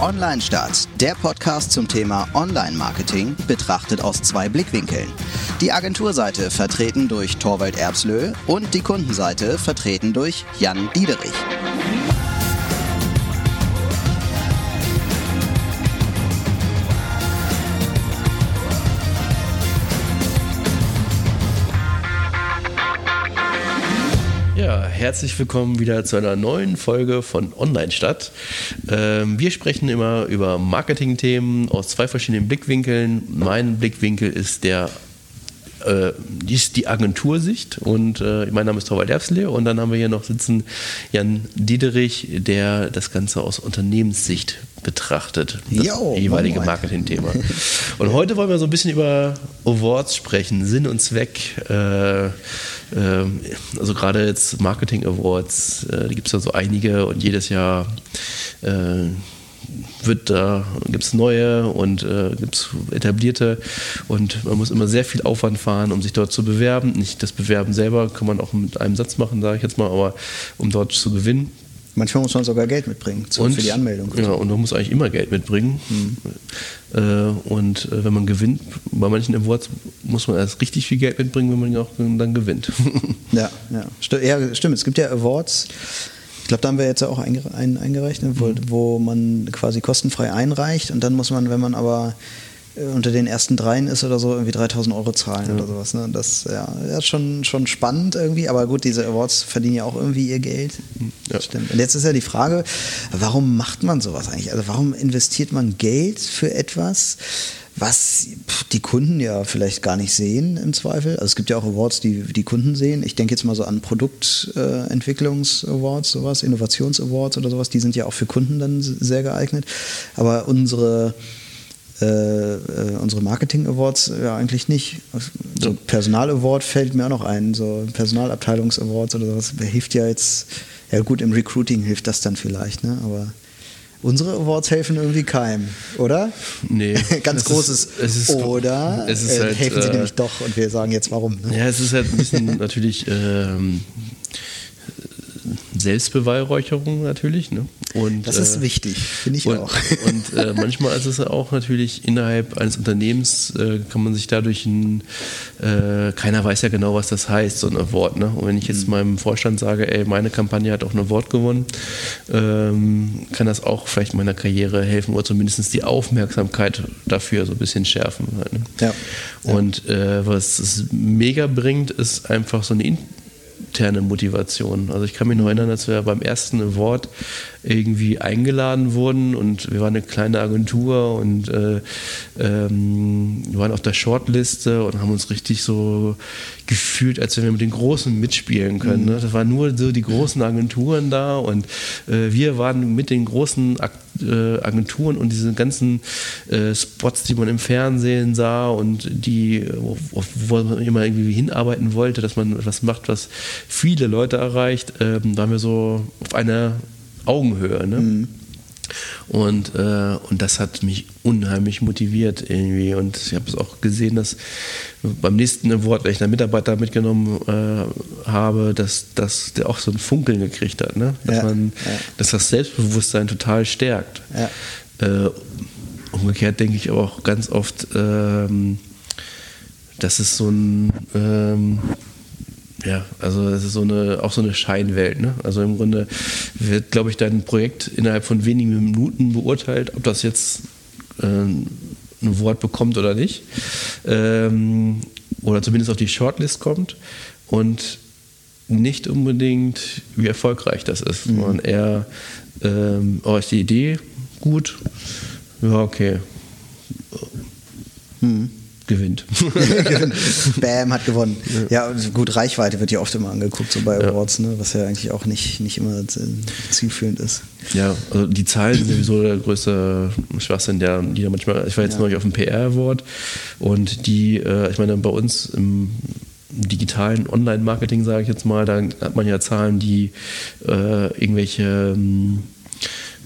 Online Start, der Podcast zum Thema Online-Marketing, betrachtet aus zwei Blickwinkeln. Die Agenturseite vertreten durch Torwald Erbslö und die Kundenseite vertreten durch Jan Diederich. Herzlich willkommen wieder zu einer neuen Folge von Online Stadt. Ähm, wir sprechen immer über Marketing-Themen aus zwei verschiedenen Blickwinkeln. Mein Blickwinkel ist der äh, ist die Agentursicht und äh, mein Name ist Torvald Erbsle und dann haben wir hier noch sitzen Jan Diederich, der das Ganze aus Unternehmenssicht betrachtet, das Jo, jeweilige. Marketing-Thema. Und heute wollen wir so ein bisschen über Awards sprechen, Sinn und Zweck. Äh, ähm, also gerade jetzt Marketing Awards, äh, die gibt es ja so einige und jedes Jahr äh, wird da gibt es neue und äh, gibt es etablierte und man muss immer sehr viel Aufwand fahren, um sich dort zu bewerben. Nicht das Bewerben selber kann man auch mit einem Satz machen, sage ich jetzt mal, aber um dort zu gewinnen. Manchmal muss man sogar Geld mitbringen zu, für die Anmeldung. Ja, und man muss eigentlich immer Geld mitbringen. Äh, und äh, wenn man gewinnt, bei manchen Awards muss man erst richtig viel Geld mitbringen, wenn man auch dann gewinnt. Ja, ja. St ja, stimmt. Es gibt ja Awards. Ich glaube, da haben wir jetzt ja auch einge ein, eingereicht, ne, wo, wo man quasi kostenfrei einreicht und dann muss man, wenn man aber äh, unter den ersten dreien ist oder so, irgendwie 3000 Euro zahlen oder sowas. Ne? Das ja, ja, ist schon, schon spannend irgendwie, aber gut, diese Awards verdienen ja auch irgendwie ihr Geld. Ja. Stimmt. Und jetzt ist ja die Frage, warum macht man sowas eigentlich? Also warum investiert man Geld für etwas, was die Kunden ja vielleicht gar nicht sehen im Zweifel. Also es gibt ja auch Awards, die die Kunden sehen. Ich denke jetzt mal so an Produktentwicklungs-Awards, sowas, Innovations-Awards oder sowas. Die sind ja auch für Kunden dann sehr geeignet. Aber unsere äh, äh, unsere Marketing-Awards ja eigentlich nicht. So Personal-Award fällt mir auch noch ein, so Personalabteilungs-Awards oder sowas. Hilft ja jetzt, ja gut, im Recruiting hilft das dann vielleicht, ne? aber unsere Awards helfen irgendwie keinem, oder? Nee. Ganz Es großes ist- es ist- Oder es ist äh, halt, helfen sie äh, nämlich doch und wir sagen jetzt warum. Ne? Ja, es ist halt ein bisschen natürlich ähm, Selbstbeweihräucherung natürlich. Ne? Und, Das ist äh, wichtig, finde ich und, auch. Und äh, manchmal ist es auch natürlich innerhalb eines Unternehmens, äh, kann man sich dadurch ein, äh, keiner weiß ja genau, was das heißt, so ein Award. Ne? Und wenn ich jetzt Mhm. meinem Vorstand sage, ey, meine Kampagne hat auch ein Award gewonnen, ähm, kann das auch vielleicht meiner Karriere helfen oder zumindest die Aufmerksamkeit dafür so ein bisschen schärfen. Halt, ne? Ja. Und äh, was es mega bringt, ist einfach so eine interne Motivation. Also ich kann mich noch erinnern, als wir beim ersten Award irgendwie eingeladen wurden und wir waren eine kleine Agentur und äh, ähm, wir waren auf der Shortliste und haben uns richtig so gefühlt, als wenn wir mit den Großen mitspielen können. Ne? Das waren nur so die großen Agenturen da und äh, wir waren mit den großen Ak äh, Agenturen und diese ganzen äh, Spots, die man im Fernsehen sah und die, wo, wo man immer irgendwie hinarbeiten wollte, dass man etwas macht, was viele Leute erreicht, ähm, da waren wir so auf einer Augenhöhe. Ne? Und, äh, und das hat mich unheimlich motiviert irgendwie. Und ich habe es auch gesehen, dass beim nächsten Award, wenn ich einen Mitarbeiter mitgenommen äh, habe, dass, dass der auch so ein Funkeln gekriegt hat. Ne? Dass, Ja, man, ja. dass das Selbstbewusstsein total stärkt. Ja. Äh, umgekehrt denke ich aber auch ganz oft, ähm, dass es so ein, ähm, ja, also es ist so eine, auch so eine Scheinwelt. Ne? Also im Grunde wird, glaube ich, dein Projekt innerhalb von wenigen Minuten beurteilt, ob das jetzt äh, ein Wort bekommt oder nicht. Ähm, oder zumindest auf die Shortlist kommt. Und nicht unbedingt, wie erfolgreich das ist, sondern eher, ähm, oh, ist die Idee gut? Ja, okay. Gewinnt. Bam, hat gewonnen. Ja, und gut, Reichweite wird ja oft immer angeguckt, so bei Awards, ne? was ja eigentlich auch nicht, nicht immer zielführend ist. Ja, also die Zahlen sind sowieso der größte Schwachsinn, der, die da manchmal, ich war jetzt Ja. neulich auf dem PR-Award und die, äh, ich meine, bei uns im digitalen Online-Marketing, sage ich jetzt mal, da hat man ja Zahlen, die äh, irgendwelche ähm,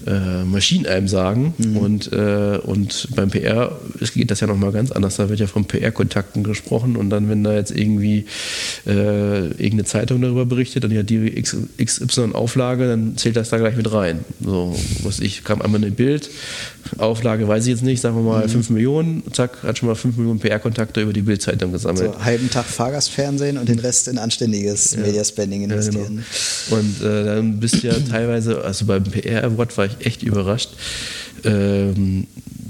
äh, Maschinen einem sagen. Mhm. Und, äh, und beim PR geht das ja nochmal ganz anders. Da wird ja von PR-Kontakten gesprochen und dann, wenn da jetzt irgendwie äh, irgendeine Zeitung darüber berichtet, dann ja die XY-Auflage, dann zählt das da gleich mit rein. So, was ich, kam einmal ein Bild, Auflage weiß ich jetzt nicht, sagen wir mal mhm. 5 Millionen, zack, hat schon mal 5 Millionen PR-Kontakte über die Bildzeitung gesammelt. So, halben Tag Fahrgastfernsehen und den Rest in anständiges ja. Mediaspending investieren. Ja, genau. Und äh, dann bist du ja teilweise, also beim PR-Award war ich echt überrascht. Ähm,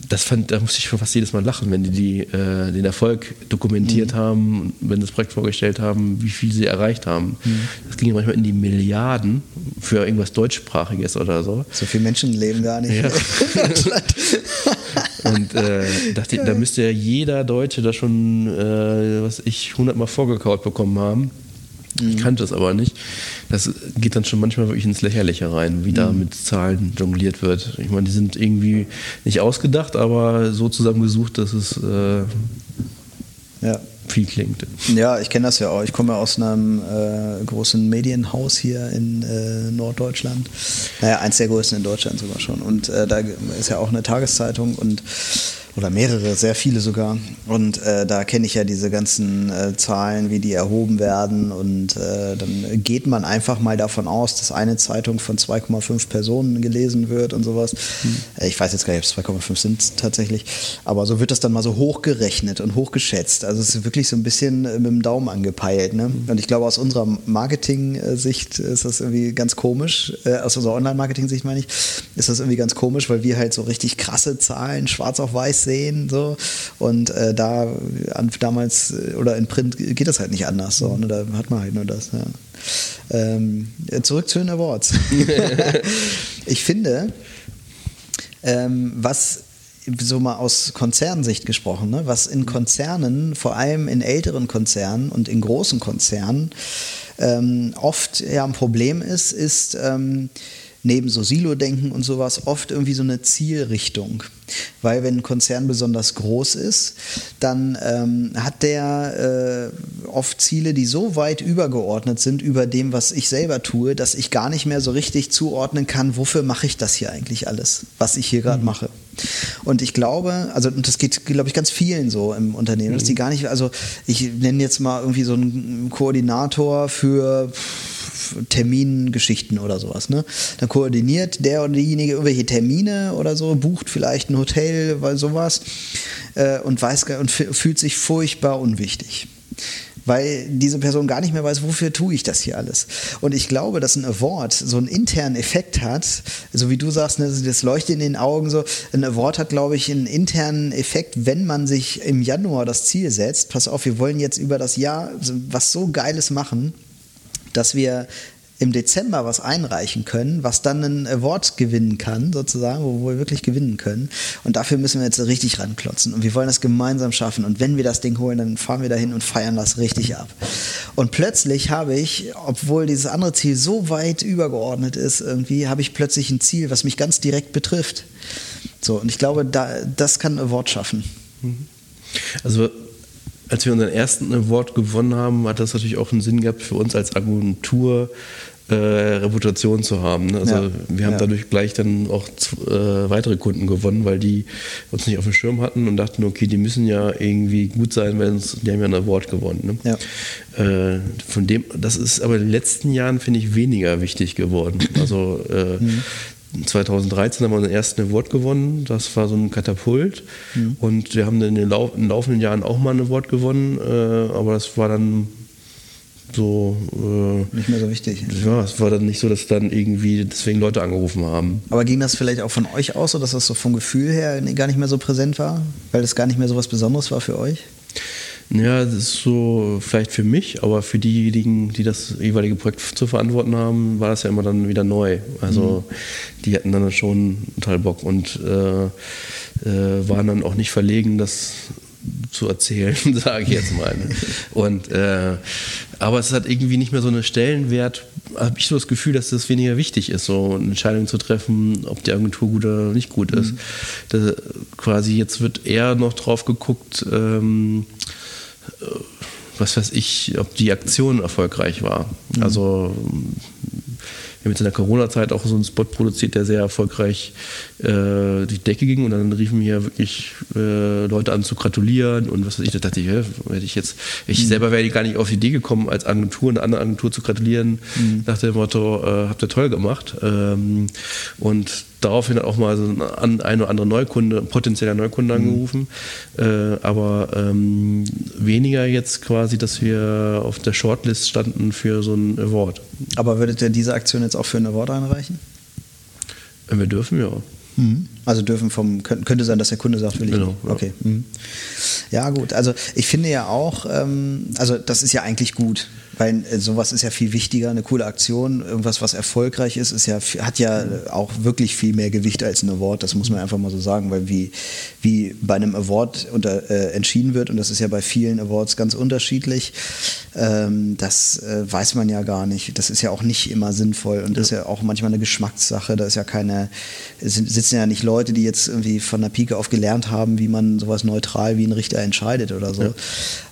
das fand, da musste ich schon fast jedes Mal lachen, wenn die, die äh, den Erfolg dokumentiert mhm. haben, wenn das Projekt vorgestellt haben, wie viel sie erreicht haben. Mhm. Das ging ja manchmal in die Milliarden für irgendwas Deutschsprachiges oder so. So viele Menschen leben gar nicht ja. in Deutschland. Und äh, dachte, da müsste ja jeder Deutsche da schon, äh, was ich, hundertmal vorgekaut bekommen haben. Ich kannte es aber nicht. Das geht dann schon manchmal wirklich ins Lächerliche rein, wie mhm. da mit Zahlen jongliert wird. Ich meine, die sind irgendwie nicht ausgedacht, aber so zusammengesucht, dass es äh, ja. viel klingt. Ja, ich kenne das ja auch. Ich komme aus einem äh, großen Medienhaus hier in äh, Norddeutschland. Naja, eins der größten in Deutschland sogar schon. Und äh, da ist ja auch eine Tageszeitung und oder mehrere, sehr viele sogar. Und äh, da kenne ich ja diese ganzen äh, Zahlen, wie die erhoben werden. Und äh, dann geht man einfach mal davon aus, dass eine Zeitung von 2,5 Personen gelesen wird und sowas. Hm. Ich weiß jetzt gar nicht, ob es 2,5 sind tatsächlich. Aber so wird das dann mal so hochgerechnet und hochgeschätzt. Also es ist wirklich so ein bisschen äh, mit dem Daumen angepeilt. Ne? Und ich glaube, aus unserer Marketing-Sicht ist das irgendwie ganz komisch. Äh, aus unserer Online-Marketing-Sicht meine ich, ist das irgendwie ganz komisch, weil wir halt so richtig krasse Zahlen schwarz auf weiß sehen. So. Und äh, da damals äh, oder in Print geht das halt nicht anders. So, ne? Da hat man halt nur das. Ja. Ähm, zurück zu den Awards. ich finde, ähm, was so mal aus Konzernsicht gesprochen, ne, was in Konzernen, vor allem in älteren Konzernen und in großen Konzernen, ähm, oft ja ein Problem ist, ist ähm, neben so Silo-Denken und sowas oft irgendwie so eine Zielrichtung. Weil wenn ein Konzern besonders groß ist, dann ähm, hat der äh, oft Ziele, die so weit übergeordnet sind über dem, was ich selber tue, dass ich gar nicht mehr so richtig zuordnen kann, wofür mache ich das hier eigentlich alles, was ich hier gerade mhm. mache. Und ich glaube, also und das geht, glaube ich, ganz vielen so im Unternehmen, mhm. dass die gar nicht, also ich nenne jetzt mal irgendwie so einen Koordinator für Termingeschichten oder sowas. Ne? Dann koordiniert der oder diejenige irgendwelche Termine oder so, bucht vielleicht ein Hotel, weil sowas äh, und weiß und fühlt sich furchtbar unwichtig weil diese Person gar nicht mehr weiß, wofür tue ich das hier alles. Und ich glaube, dass ein Award so einen internen Effekt hat, so wie du sagst, ne, das leuchtet in den Augen so. Ein Award hat, glaube ich, einen internen Effekt, wenn man sich im Januar das Ziel setzt. Pass auf, wir wollen jetzt über das Jahr was so Geiles machen dass wir im Dezember was einreichen können, was dann einen Award gewinnen kann, sozusagen, wo wir wirklich gewinnen können. Und dafür müssen wir jetzt richtig ranklotzen. Und wir wollen das gemeinsam schaffen. Und wenn wir das Ding holen, dann fahren wir dahin und feiern das richtig ab. Und plötzlich habe ich, obwohl dieses andere Ziel so weit übergeordnet ist, irgendwie, habe ich plötzlich ein Ziel, was mich ganz direkt betrifft. So, und ich glaube, da, das kann ein Award schaffen. Also als wir unseren ersten Award gewonnen haben, hat das natürlich auch einen Sinn gehabt für uns als Agentur, äh, Reputation zu haben. Ne? Also ja. wir haben ja. dadurch gleich dann auch äh, weitere Kunden gewonnen, weil die uns nicht auf dem Schirm hatten und dachten, okay, die müssen ja irgendwie gut sein, weil uns, die haben ja ein Award gewonnen. Ne? Ja. Äh, von dem, das ist aber in den letzten Jahren, finde ich, weniger wichtig geworden. Also äh, mhm. 2013 haben wir unseren ersten Award gewonnen. Das war so ein Katapult. Mhm. Und wir haben in den, Lau in den, laufenden Jahren auch mal ein Award gewonnen. Äh, aber das war dann so. Äh, nicht mehr so wichtig. Ja, es war dann nicht so, dass dann irgendwie deswegen Leute angerufen haben. Aber ging das vielleicht auch von euch aus, so dass das so vom Gefühl her gar nicht mehr so präsent war? Weil das gar nicht mehr so was Besonderes war für euch? Ja, das ist so vielleicht für mich, aber für diejenigen, die das jeweilige Projekt zu verantworten haben, war das ja immer dann wieder neu. Also mhm. die hatten dann schon total Bock und äh, äh, waren dann auch nicht verlegen, das zu erzählen, sage ich jetzt mal. Ne? Und, äh, aber es hat irgendwie nicht mehr so einen Stellenwert, habe ich so das Gefühl, dass das weniger wichtig ist, so eine Entscheidung zu treffen, ob die Agentur gut oder nicht gut ist. Mhm. Das, quasi jetzt wird eher noch drauf geguckt, ähm, was weiß ich, ob die Aktion erfolgreich war. Mhm. Also haben jetzt in der Corona-Zeit auch so einen Spot produziert, der sehr erfolgreich äh, die Decke ging und dann riefen mir wirklich äh, Leute an zu gratulieren und was weiß ich, da dachte ich, ja, hätte ich jetzt, ich mhm. selber wäre gar nicht auf die Idee gekommen, als Agentur eine andere Agentur zu gratulieren, mhm. nach dem Motto, äh, habt ihr toll gemacht. Ähm, und daraufhin auch mal so ein, ein oder andere Neukunde, potenzieller Neukunde mhm. angerufen. Äh, aber ähm, weniger jetzt quasi, dass wir auf der Shortlist standen für so einen Award. Aber würdet ihr diese Aktion jetzt auch für einen Award einreichen? Wenn wir dürfen, ja. Mhm. Also dürfen vom, könnte sein, dass der Kunde sagt, will ich. Genau. Ja. Okay. Mhm. Ja, gut. Also ich finde ja auch, ähm, also das ist ja eigentlich gut. Weil äh, sowas ist ja viel wichtiger, eine coole Aktion, irgendwas, was erfolgreich ist, ist ja, hat ja auch wirklich viel mehr Gewicht als ein Award, das muss man einfach mal so sagen, weil wie, wie bei einem Award unter, äh, entschieden wird, und das ist ja bei vielen Awards ganz unterschiedlich, ähm, das äh, weiß man ja gar nicht. Das ist ja auch nicht immer sinnvoll und ja. ist ja auch manchmal eine Geschmackssache. Da ist ja keine, sitzen ja nicht Leute, die jetzt irgendwie von der Pike auf gelernt haben, wie man sowas neutral wie ein Richter entscheidet oder so. Ja.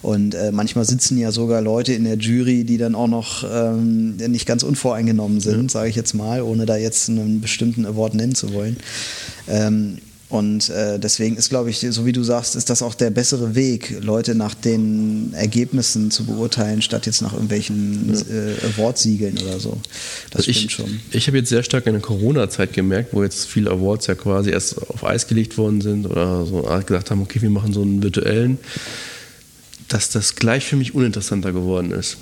Und äh, manchmal sitzen ja sogar Leute in der Jury, Jury, die dann auch noch ähm, nicht ganz unvoreingenommen sind, ja. sage ich jetzt mal, ohne da jetzt einen bestimmten Award nennen zu wollen. Ähm, und äh, deswegen ist, glaube ich, so wie du sagst, ist das auch der bessere Weg, Leute nach den Ergebnissen zu beurteilen, statt jetzt nach irgendwelchen ja. äh, Awardsiegeln oder so. Das also stimmt ich, schon. Ich habe jetzt sehr stark in der Corona-Zeit gemerkt, wo jetzt viele Awards ja quasi erst auf Eis gelegt worden sind oder so gesagt haben, okay, wir machen so einen virtuellen, dass das gleich für mich uninteressanter geworden ist.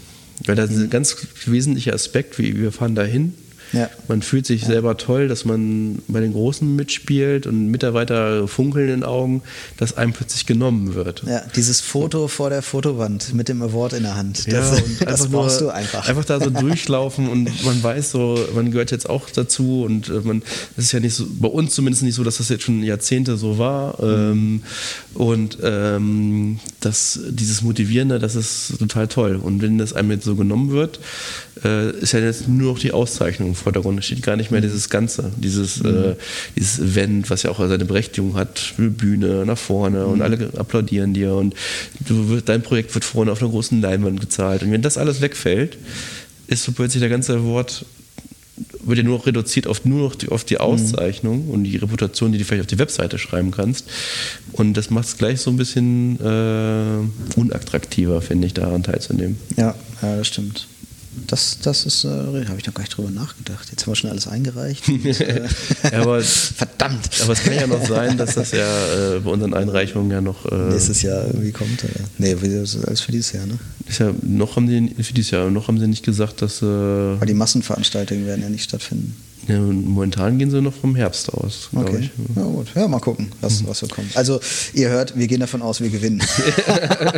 Weil das ist ein ganz wesentlicher Aspekt, wie wir fahren dahin ja. Man fühlt sich ja. selber toll, dass man bei den Großen mitspielt und Mitarbeiter funkeln in den Augen, dass einem plötzlich genommen wird. Ja, dieses Foto vor der Fotowand mit dem Award in der Hand. Das, ja, und das brauchst du einfach. Einfach da so durchlaufen und man weiß so, man gehört jetzt auch dazu und äh, man, das ist ja nicht so, bei uns zumindest nicht so, dass das jetzt schon Jahrzehnte so war. Mhm. und ähm, das, dieses Motivierende, das ist total toll. Und wenn das einem jetzt so genommen wird, äh, ist ja jetzt nur noch die Auszeichnung Vordergrund. Es steht gar nicht mehr dieses Ganze, dieses, mhm. äh, dieses Event, was ja auch seine Berechtigung hat, Bühne nach vorne mhm. und alle applaudieren dir und du, dein Projekt wird vorne auf einer großen Leinwand gezahlt. Und wenn das alles wegfällt, ist so plötzlich der ganze Wort wird ja nur noch reduziert auf nur noch die, auf die mhm. Auszeichnung mhm. und die Reputation, die du vielleicht auf die Webseite schreiben kannst. Und das macht es gleich so ein bisschen äh, unattraktiver, finde ich, daran teilzunehmen. Ja, ja, das stimmt. Das, das ist, äh, habe ich noch gar nicht drüber nachgedacht. Jetzt haben wir schon alles eingereicht. Und, äh, aber, Verdammt! Aber es kann ja noch sein, dass das ja äh, bei unseren Einreichungen ja noch. Äh, Nächstes Jahr irgendwie kommt. Oder? Nee, das ist alles für dieses Jahr, ne? Ist ja, noch haben sie für dieses Jahr, noch haben sie nicht gesagt, dass. Äh, aber die Massenveranstaltungen werden ja nicht stattfinden. Ja, momentan gehen sie noch vom Herbst aus. Okay. Ich. Ja, gut. Ja, mal gucken, was, mhm. was so kommt. Also, ihr hört, wir gehen davon aus, wir gewinnen.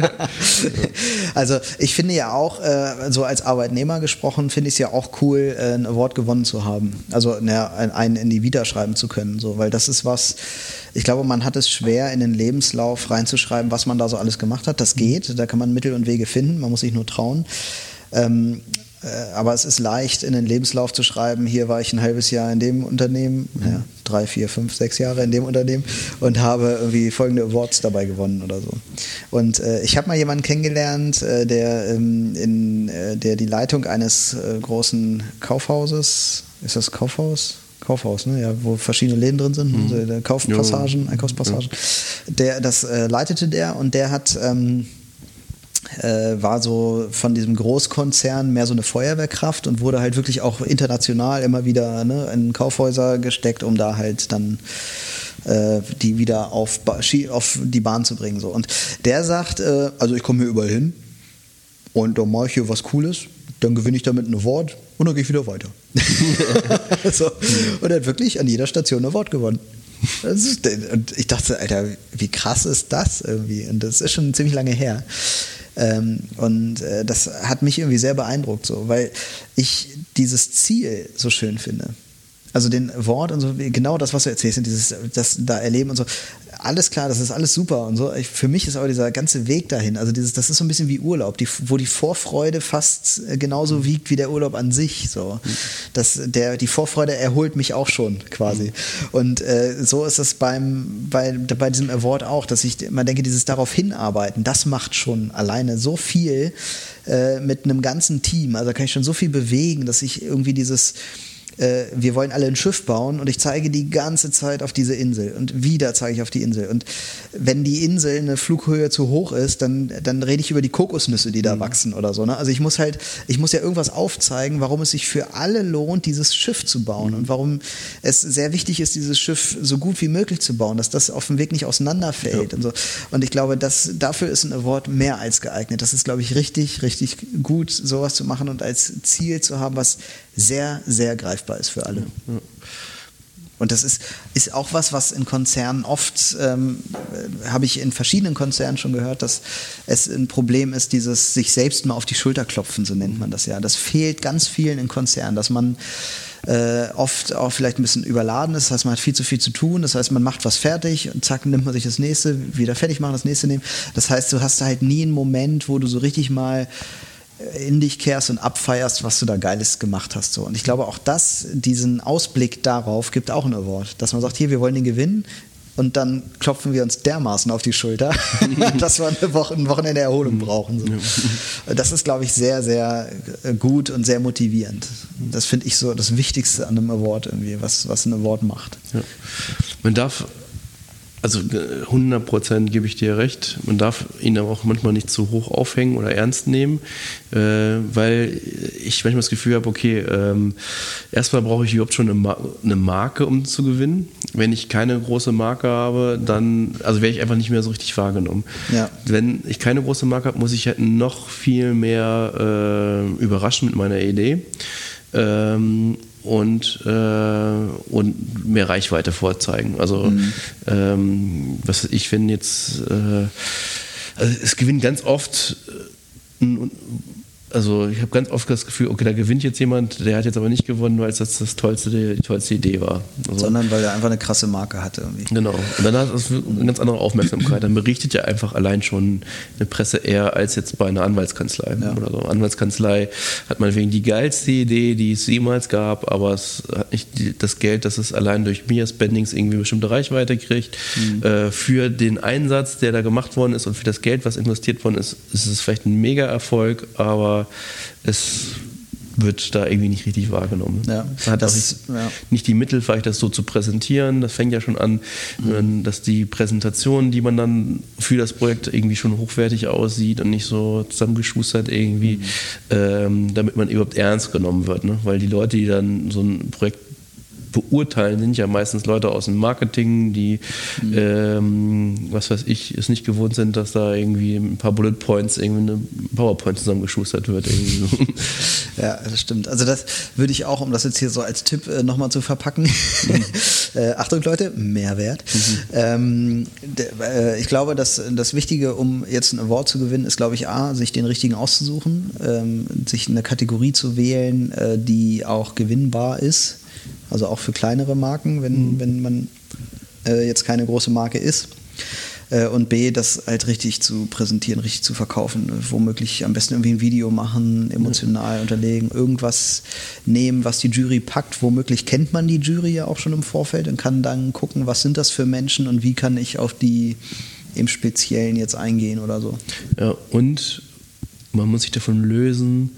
also, ich finde ja auch, äh, so als Arbeitnehmer gesprochen, finde ich es ja auch cool, äh, ein Award gewonnen zu haben. Also, na, einen in die Vita schreiben zu können. So, weil das ist was, ich glaube, man hat es schwer, in den Lebenslauf reinzuschreiben, was man da so alles gemacht hat. Das geht, da kann man Mittel und Wege finden, man muss sich nur trauen. Ähm, äh, aber es ist leicht, in den Lebenslauf zu schreiben, hier war ich ein halbes Jahr in dem Unternehmen, mhm. ja, drei, vier, fünf, sechs Jahre in dem Unternehmen und habe irgendwie folgende Awards dabei gewonnen oder so. Und äh, ich habe mal jemanden kennengelernt, äh, der, ähm, in, äh, der die Leitung eines äh, großen Kaufhauses, ist das Kaufhaus? Kaufhaus, ne? ja, wo verschiedene Läden drin sind, mhm. also Kaufpassagen, Einkaufspassagen. Ja. Der, das äh, leitete der und der hat ähm, äh, war so von diesem Großkonzern mehr so eine Feuerwehrkraft und wurde halt wirklich auch international immer wieder ne, in Kaufhäuser gesteckt, um da halt dann äh, die wieder auf, auf, die Bahn zu bringen. So. Und der sagt, äh, also ich komme hier überall hin und dann mache ich hier was Cooles, dann gewinne ich damit ein Award und dann gehe ich wieder weiter. so. Und er hat wirklich an jeder Station ein Award gewonnen. Ist, und ich dachte, Alter, wie krass ist das irgendwie? Und das ist schon ziemlich lange her. Ähm, und äh, das hat mich irgendwie sehr beeindruckt, so, weil ich dieses Ziel so schön finde. Also den Wort und so, genau das, was du erzählst, dieses, das da erleben und so. Alles klar, das ist alles super und so. Ich, für mich ist aber dieser ganze Weg dahin, also dieses, das ist so ein bisschen wie Urlaub, die, wo die Vorfreude fast äh, genauso mhm. wiegt wie der Urlaub an sich. So. Mhm. Das, der, die Vorfreude erholt mich auch schon quasi. Mhm. Und äh, so ist es beim, bei, bei diesem Award auch, dass ich immer denke, dieses darauf hinarbeiten, das macht schon alleine so viel äh, mit einem ganzen Team. Also da kann ich schon so viel bewegen, dass ich irgendwie dieses äh, wir wollen alle ein Schiff bauen und ich zeige die ganze Zeit auf diese Insel und wieder zeige ich auf die Insel. Und wenn die Insel eine Flughöhe zu hoch ist, dann, dann rede ich über die Kokosnüsse, die da mhm. wachsen oder so. Ne? Also ich muss halt, ich muss ja irgendwas aufzeigen, warum es sich für alle lohnt, dieses Schiff zu bauen mhm. und warum es sehr wichtig ist, dieses Schiff so gut wie möglich zu bauen, dass das auf dem Weg nicht auseinanderfällt ja. und so. Und ich glaube, dass dafür ist ein Award mehr als geeignet. Das ist, glaube ich, richtig, richtig gut, sowas zu machen und als Ziel zu haben, was sehr, sehr greifbar ist für alle. Ja. Und das ist, ist auch was, was in Konzernen oft, ähm, habe ich in verschiedenen Konzernen schon gehört, dass es ein Problem ist, dieses sich selbst mal auf die Schulter klopfen, so nennt man das ja. Das fehlt ganz vielen in Konzernen, dass man äh, oft auch vielleicht ein bisschen überladen ist. Das heißt, man hat viel zu viel zu tun. Das heißt, man macht was fertig und zack, nimmt man sich das nächste, wieder fertig machen, das nächste nehmen. Das heißt, du hast halt nie einen Moment, wo du so richtig mal in dich kehrst und abfeierst, was du da Geiles gemacht hast. So. Und ich glaube, auch das, diesen Ausblick darauf, gibt auch ein Award. Dass man sagt, hier, wir wollen den gewinnen. Und dann klopfen wir uns dermaßen auf die Schulter, dass wir eine Woche, ein Wochenende Erholung brauchen. So. Das ist, glaube ich, sehr, sehr gut und sehr motivierend. Das finde ich so das Wichtigste an einem Award irgendwie, was, was ein Award macht. Ja. Man darf also 100% gebe ich dir recht. Man darf ihn aber auch manchmal nicht zu hoch aufhängen oder ernst nehmen, äh, weil ich manchmal das Gefühl habe, okay, ähm, erstmal brauche ich überhaupt schon eine, Ma eine, Marke, um zu gewinnen. Wenn ich keine große Marke habe, dann also werde ich einfach nicht mehr so richtig wahrgenommen. Ja. Wenn ich keine große Marke habe, muss ich halt noch viel mehr äh, überraschen mit meiner Idee. Ähm, und, äh, und mehr Reichweite vorzeigen. Also mhm. ähm, was ich finde jetzt, äh, also es gewinnen ganz oft äh, also ich habe ganz oft das Gefühl, okay, da gewinnt jetzt jemand, der hat jetzt aber nicht gewonnen, weil es das, das tollste, die tollste Idee war. Also, Sondern weil er einfach eine krasse Marke hatte irgendwie. Genau. Und dann hat es eine ganz andere Aufmerksamkeit. Dann berichtet ja einfach allein schon eine Presse eher als jetzt bei einer Anwaltskanzlei ja. oder so. Anwaltskanzlei hat man wegen die geilste Idee, die es jemals gab, aber es hat nicht die, das Geld, dass es allein durch Mia Spendings irgendwie bestimmte Reichweite kriegt. Mhm. Äh, für den Einsatz, der da gemacht worden ist und für das Geld, was investiert worden ist, ist es vielleicht ein Mega-Erfolg, aber es wird da irgendwie nicht richtig wahrgenommen. Ja, Man hat das, nicht, ja. nicht, die Mittel, vielleicht das so zu präsentieren. Das fängt ja schon an, mhm. dass die Präsentation, die man dann für das Projekt irgendwie schon hochwertig aussieht und nicht so zusammengeschustert irgendwie, mhm. ähm, damit man überhaupt ernst genommen wird. Ne? Weil die Leute, die dann so ein Projekt beurteilen, sind ja meistens Leute aus dem Marketing, die, mhm. ähm, was weiß ich, es nicht gewohnt sind, dass da irgendwie ein paar Bullet Points, irgendwie eine PowerPoint zusammengeschustert wird. ja, das stimmt. Also das würde ich auch, um das jetzt hier so als Tipp äh, nochmal zu verpacken. Mhm. äh, Achtung Leute, Mehrwert. Mhm. Ähm, äh, ich glaube, dass das Wichtige, um jetzt einen Award zu gewinnen, ist, glaube ich, A, sich den richtigen auszusuchen, ähm, sich eine Kategorie zu wählen, äh, die auch gewinnbar ist also auch für kleinere Marken, wenn, mhm. wenn man äh, jetzt keine große Marke ist. Äh, und B, das halt richtig zu präsentieren, richtig zu verkaufen. Womöglich am besten irgendwie ein Video machen, emotional mhm. unterlegen, irgendwas nehmen, was die Jury packt. Womöglich kennt man die Jury ja auch schon im Vorfeld und kann dann gucken, was sind das für Menschen und wie kann ich auf die im Speziellen jetzt eingehen oder so. Ja, und man muss sich davon lösen,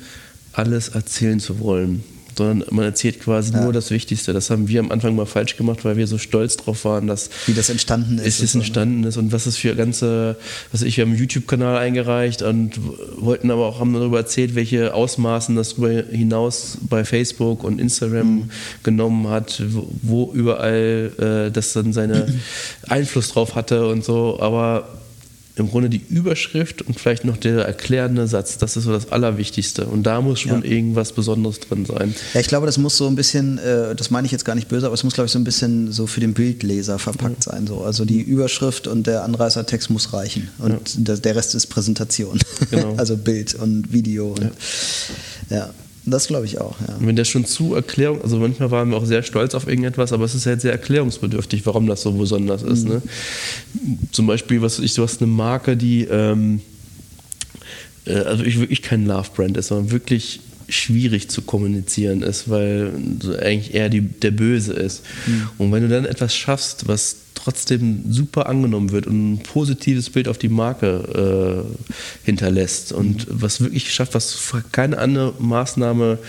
alles erzählen zu wollen sondern man erzählt quasi ja. nur das Wichtigste. Das haben wir am Anfang mal falsch gemacht, weil wir so stolz drauf waren, dass wie das entstanden ist, es entstanden ist und was es für ganze, was ich, wir haben einen YouTube-Kanal eingereicht und wollten aber auch haben darüber erzählt, welche Ausmaßen das darüber hinaus bei Facebook und Instagram mhm. genommen hat, wo, überall äh, das dann seine Einfluss drauf hatte und so. Aber im Grunde die Überschrift und vielleicht noch der erklärende Satz. Das ist so das Allerwichtigste. Und da muss schon ja. irgendwas Besonderes drin sein. Ja, ich glaube, das muss so ein bisschen, äh, das meine ich jetzt gar nicht böse, aber es muss, glaube ich, so ein bisschen so für den Bildleser verpackt ja. sein. So. Also die Überschrift und der Anreißertext muss reichen. Und ja. der Rest ist Präsentation. Genau. also Bild und Video. Und, ja. Das glaube ich auch, ja. Wenn der schon zu Erklärung, also manchmal waren wir auch sehr stolz auf irgendetwas, aber es ist halt sehr erklärungsbedürftig, warum das so besonders ist. Mhm. Ne? Zum Beispiel, was ich, du hast eine Marke, die ähm, äh, also ich wirklich kein Love-Brand ist, sondern wirklich schwierig zu kommunizieren ist, weil eigentlich eher die, der Böse ist. Mhm. Und wenn du dann etwas schaffst, was trotzdem super angenommen wird und ein positives Bild auf die Marke äh, hinterlässt und mhm. was wirklich schafft, was keine andere Maßnahme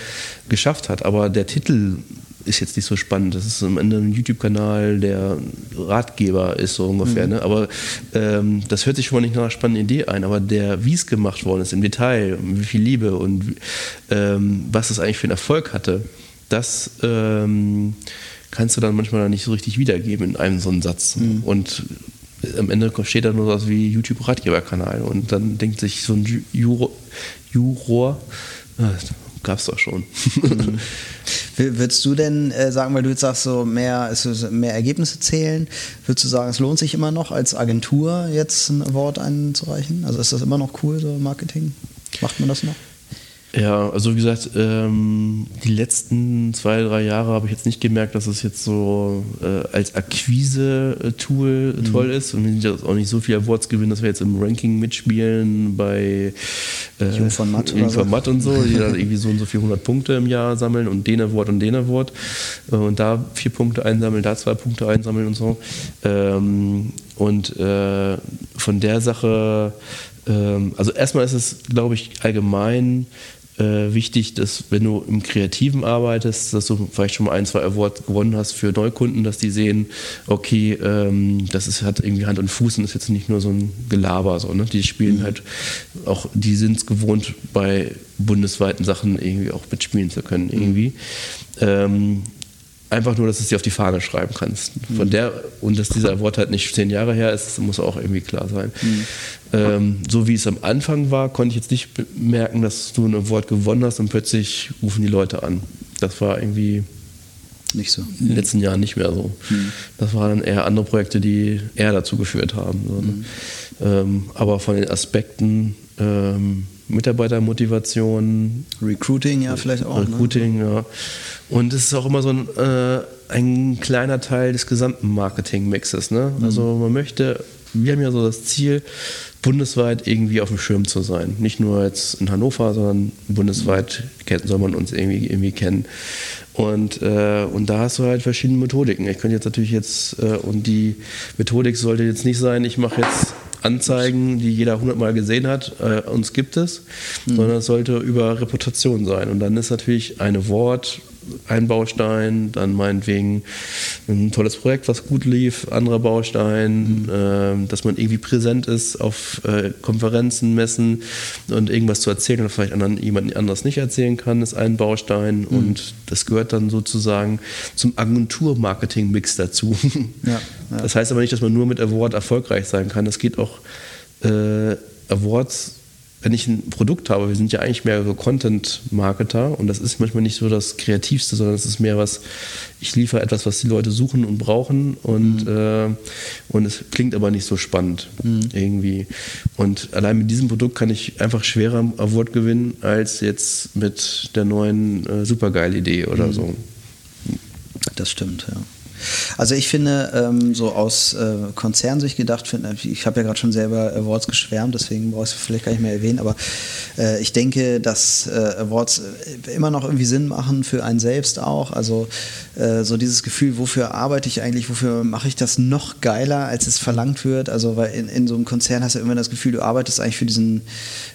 geschafft hat, aber der Titel ist jetzt nicht so spannend. Das ist am Ende ein YouTube-Kanal, der Ratgeber ist, so ungefähr. Mhm. Ne? Aber ähm, das hört sich schon mal nicht nach einer spannenden Idee ein. Aber der, wie es gemacht worden ist, im Detail, wie viel Liebe und ähm, was es eigentlich für einen Erfolg hatte, das ähm, kannst du dann manchmal nicht so richtig wiedergeben in einem so einen Satz. Mhm. Und am Ende steht da nur was wie YouTube-Ratgeberkanal. Und dann denkt sich so ein Juror, Juror ah, gab es doch schon. Mhm. Würdest du denn äh, sagen, weil du jetzt sagst, so mehr, mehr Ergebnisse zählen, würdest du sagen, es lohnt sich immer noch als Agentur jetzt ein Award einzureichen? Also ist das immer noch cool, so Marketing? Macht man das noch? Ja, also wie gesagt, ähm, die letzten zwei, drei Jahre habe ich jetzt nicht gemerkt, dass es jetzt so äh, als Akquise-Tool mhm. toll ist und wir sind jetzt auch nicht so viele Awards gewinnen, dass wir jetzt im Ranking mitspielen bei Jung von Matt, Jung von Matt und so, die dann irgendwie so und so viele hundert Punkte im Jahr sammeln und den Award und den Award äh, und da vier Punkte einsammeln, da zwei Punkte einsammeln und so. Ähm, und äh, von der Sache ähm, also erstmal ist es, glaube ich, allgemein äh, wichtig, dass wenn du im Kreativen arbeitest, dass du vielleicht schon mal ein, zwei Awards gewonnen hast für Neukunden, dass die sehen, okay, ähm, das ist, hat irgendwie Hand und Fuß und ist jetzt nicht nur so ein Gelaber. So, ne? Die spielen mhm. halt auch, die sind es gewohnt, bei bundesweiten Sachen irgendwie auch mitspielen zu können. Irgendwie. Mhm. Ähm, einfach nur, dass du es dir auf die Fahne schreiben kannst. Von mhm. der, und dass dieser Award halt nicht zehn Jahre her ist, muss auch irgendwie klar sein. Mhm. Ähm, so wie es am Anfang war, konnte ich jetzt nicht merken, dass du ein Award gewonnen hast und plötzlich rufen die Leute an. Das war irgendwie nicht so. In den letzten Jahren nicht mehr so. Mhm. Das waren eher andere Projekte, die eher dazu geführt haben. So, ne? mhm. ähm, aber von den Aspekten ähm, Mitarbeitermotivation. Recruiting ja vielleicht auch. Ne? Recruiting, ne? ja. Und es ist auch immer so ein, äh, ein kleiner Teil des gesamten Marketing-Mixes. Ne? Mhm. Also man möchte, wir haben ja so das Ziel, bundesweit irgendwie auf dem Schirm zu sein. Nicht nur jetzt in Hannover, sondern bundesweit soll man uns irgendwie, irgendwie kennen. Und, äh, und da hast du halt verschiedene Methodiken. Ich könnte jetzt natürlich jetzt, äh, und die Methodik sollte jetzt nicht sein, ich mache jetzt Anzeigen, die jeder hundertmal gesehen hat, äh, uns gibt es, mhm. sondern es sollte über Reputation sein. Und dann ist natürlich eine Wort, ein Baustein, dann meinetwegen ein tolles Projekt, was gut lief, anderer Baustein, mhm. äh, dass man irgendwie präsent ist auf äh, Konferenzen, Messen und irgendwas zu erzählen oder vielleicht anderen, jemand anderes nicht erzählen kann, ist ein Baustein mhm. und das gehört dann sozusagen zum Agentur-Marketing-Mix dazu. Ja, ja. Das heißt aber nicht, dass man nur mit Award erfolgreich sein kann. Es geht auch äh, Awards wenn ich ein Produkt habe, wir sind ja eigentlich mehr so Content-Marketer und das ist manchmal nicht so das Kreativste, sondern es ist mehr was, ich liefere etwas, was die Leute suchen und brauchen und, mhm. äh, und es klingt aber nicht so spannend mhm. irgendwie. Und allein mit diesem Produkt kann ich einfach schwerer Award gewinnen als jetzt mit der neuen äh, Supergeil-Idee oder mhm. so. Das stimmt, ja. Also ich finde, ähm, so aus äh, Konzernsicht gedacht, find, ich habe ja gerade schon selber Awards geschwärmt, deswegen brauchst du vielleicht gar nicht mehr erwähnen, aber äh, ich denke, dass äh, Awards äh, immer noch irgendwie Sinn machen für einen selbst auch. Also äh, so dieses Gefühl, wofür arbeite ich eigentlich, wofür mache ich das noch geiler, als es verlangt wird. Also weil in, in so einem Konzern hast du immer das Gefühl, du arbeitest eigentlich für diesen,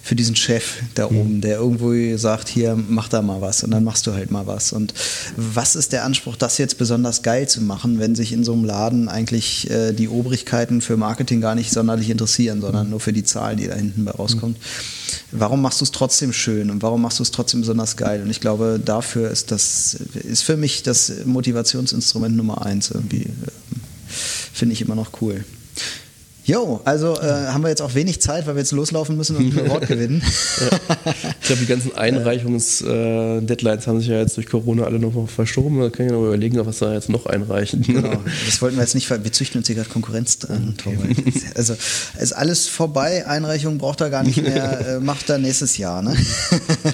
für diesen Chef da mhm. oben, der irgendwo sagt, hier, mach da mal was und dann machst du halt mal was. Und was ist der Anspruch, das jetzt besonders geil zu machen? machen, wenn sich in so einem Laden eigentlich äh, die Obrigkeiten für Marketing gar nicht sonderlich interessieren, sondern mhm. nur für die Zahl, die da hinten bei rauskommt. Mhm. Warum machst du es trotzdem schön und warum machst du es trotzdem besonders geil? Und ich glaube, dafür ist das, ist für mich das Motivationsinstrument Nummer eins irgendwie. Äh, finde ich immer noch cool. Jo, also äh, haben wir jetzt auch wenig Zeit, weil wir jetzt loslaufen müssen und ein Award gewinnen. ja. Ich glaube, die ganzen Einreichungs-Deadlines äh, haben sich ja jetzt durch Corona alle noch verschoben. Da kann ich noch überlegen, was wir jetzt noch einreichen. Genau, das wollten wir jetzt nicht, weil wir züchten uns hier gerade Konkurrenz dran. Also ist alles vorbei, Einreichung braucht er gar nicht mehr, äh, macht er nächstes Jahr. Ne?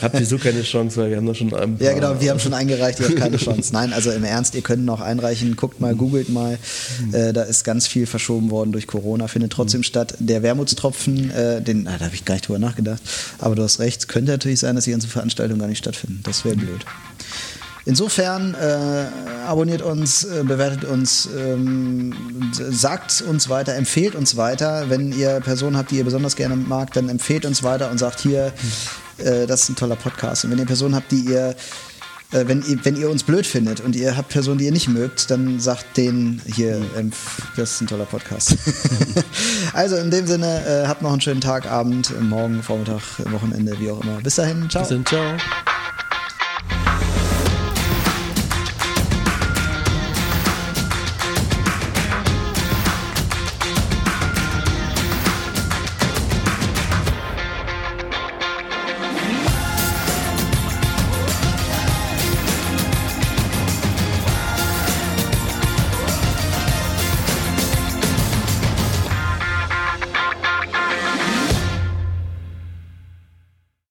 Habt ihr so keine Chance, weil wir haben da schon ein Ja genau, wir haben schon eingereicht, ihr habt keine Chance. Nein, also im Ernst, ihr könnt noch einreichen, guckt mal, googelt mal. Äh, da ist ganz viel verschoben worden durch Corona. Findet findet trotzdem mhm. statt. Der Wermutstropfen, äh, den, ah, da habe ich gar nicht drüber nachgedacht. Aber du hast recht, es könnte natürlich sein, dass die ganzen Veranstaltungen gar nicht stattfinden. Das wäre blöd. Insofern äh, abonniert uns, äh, bewertet uns, ähm, sagt uns weiter, empfehlt uns weiter. Wenn ihr Personen habt, die ihr besonders gerne mag, dann empfehlt uns weiter und sagt hier, äh, das ist ein toller Podcast. Und wenn ihr Personen habt, die ihr Äh, wenn, ihr, wenn ihr uns blöd findet und ihr habt Personen, die ihr nicht mögt, dann sagt denen hier, ähm, das ist ein toller Podcast. also in dem Sinne, äh, habt noch einen schönen Tag, Abend, morgen, Vormittag, Wochenende, wie auch immer. Bis dahin, ciao. Bis dann, ciao.